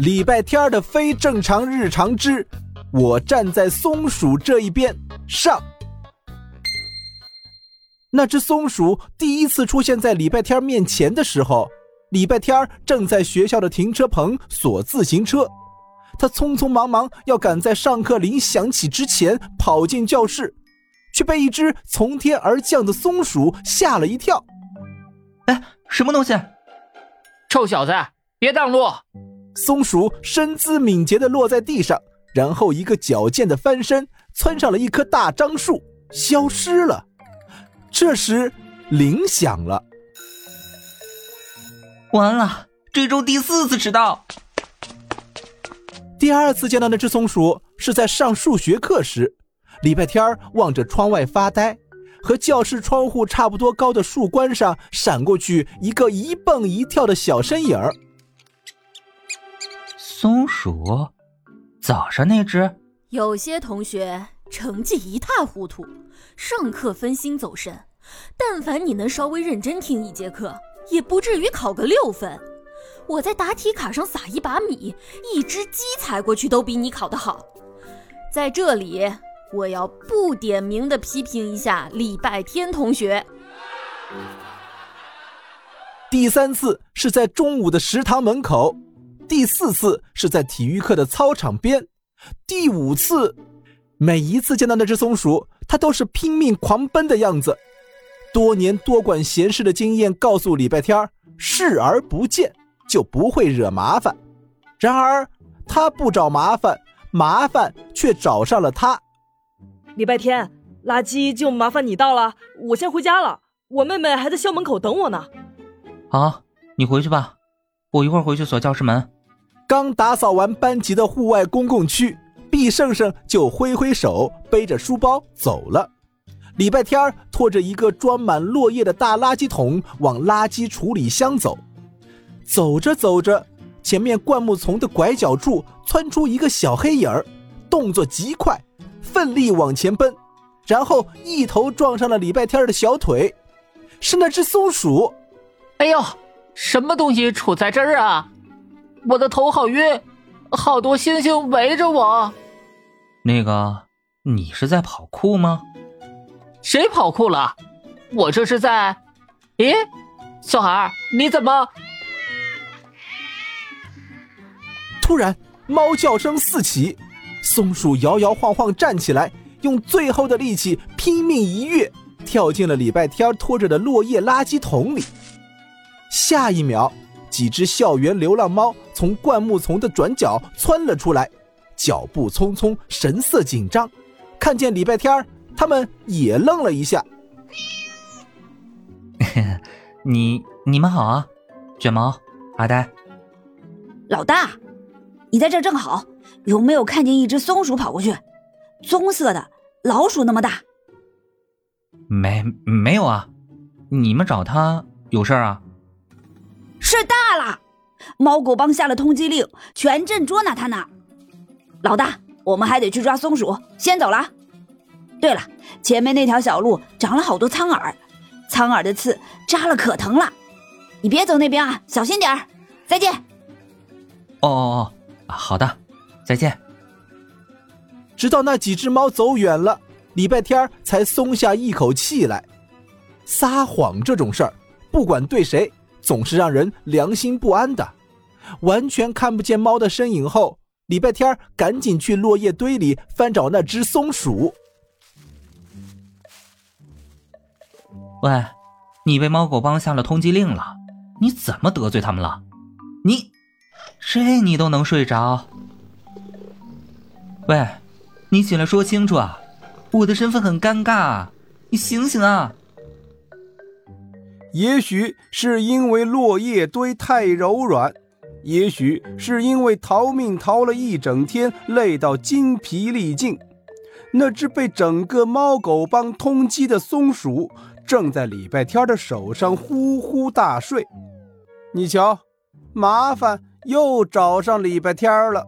礼拜天的非正常日常之，我站在松鼠这一边上。那只松鼠第一次出现在礼拜天面前的时候，礼拜天正在学校的停车棚锁自行车，他匆匆忙忙要赶在上课铃响起之前跑进教室，却被一只从天而降的松鼠吓了一跳。哎，什么东西？臭小子，别挡路！松鼠身姿敏捷地落在地上，然后一个矫健的翻身，窜上了一棵大樟树，消失了。这时，铃响了。完了，这周第四次迟到。第二次见到那只松鼠是在上数学课时，礼拜天望着窗外发呆，和教室窗户差不多高的树冠上闪过去一个一蹦一跳的小身影儿。松鼠，早上那只。有些同学成绩一塌糊涂。上课分心走神，但凡你能稍微认真听一节课，也不至于考个六分。我在答题卡上撒一把米，一只鸡踩过去都比你考得好。在这里，我要不点名的批评一下礼拜天同学。第三次是在中午的食堂门口，第四次是在体育课的操场边，第五次，每一次见到那只松鼠。它都是拼命狂奔的样子，多年多管闲事的经验告诉礼拜天视而不见就不会惹麻烦。然而他不找麻烦，麻烦却找上了他。礼拜天，垃圾就麻烦你倒了，我先回家了。我妹妹还在校门口等我呢。好，你回去吧，我一会儿回去锁教室门。刚打扫完班级的户外公共区。毕胜胜就挥挥手，背着书包走了。礼拜天拖着一个装满落叶的大垃圾桶往垃圾处理箱走。走着走着，前面灌木丛的拐角处窜出一个小黑影儿，动作极快，奋力往前奔，然后一头撞上了礼拜天的小腿。是那只松鼠。哎呦，什么东西杵在这儿啊？我的头好晕，好多星星围着我。那个，你是在跑酷吗？谁跑酷了？我这是在……咦，小孩，你怎么？突然，猫叫声四起，松鼠摇摇晃晃站起来，用最后的力气拼命一跃，跳进了礼拜天拖着的落叶垃圾桶里。下一秒，几只校园流浪猫从灌木丛的转角窜了出来。脚步匆匆，神色紧张，看见礼拜天他们也愣了一下。你你们好啊，卷毛、阿呆。老大，你在这正好，有没有看见一只松鼠跑过去？棕色的，老鼠那么大。没没有啊，你们找他有事啊？事大了，猫狗帮下了通缉令，全镇捉拿他呢。老大，我们还得去抓松鼠，先走了。对了，前面那条小路长了好多苍耳，苍耳的刺扎了可疼了。你别走那边啊，小心点儿。再见。哦哦哦，好的，再见。直到那几只猫走远了，礼拜天才松下一口气来。撒谎这种事儿，不管对谁，总是让人良心不安的。完全看不见猫的身影后。礼拜天赶紧去落叶堆里翻找那只松鼠。喂，你被猫狗帮下了通缉令了，你怎么得罪他们了？你，这你都能睡着？喂，你起来说清楚啊！我的身份很尴尬，你醒醒啊！也许是因为落叶堆太柔软。也许是因为逃命逃了一整天，累到筋疲力尽，那只被整个猫狗帮通缉的松鼠正在礼拜天的手上呼呼大睡。你瞧，麻烦又找上礼拜天了。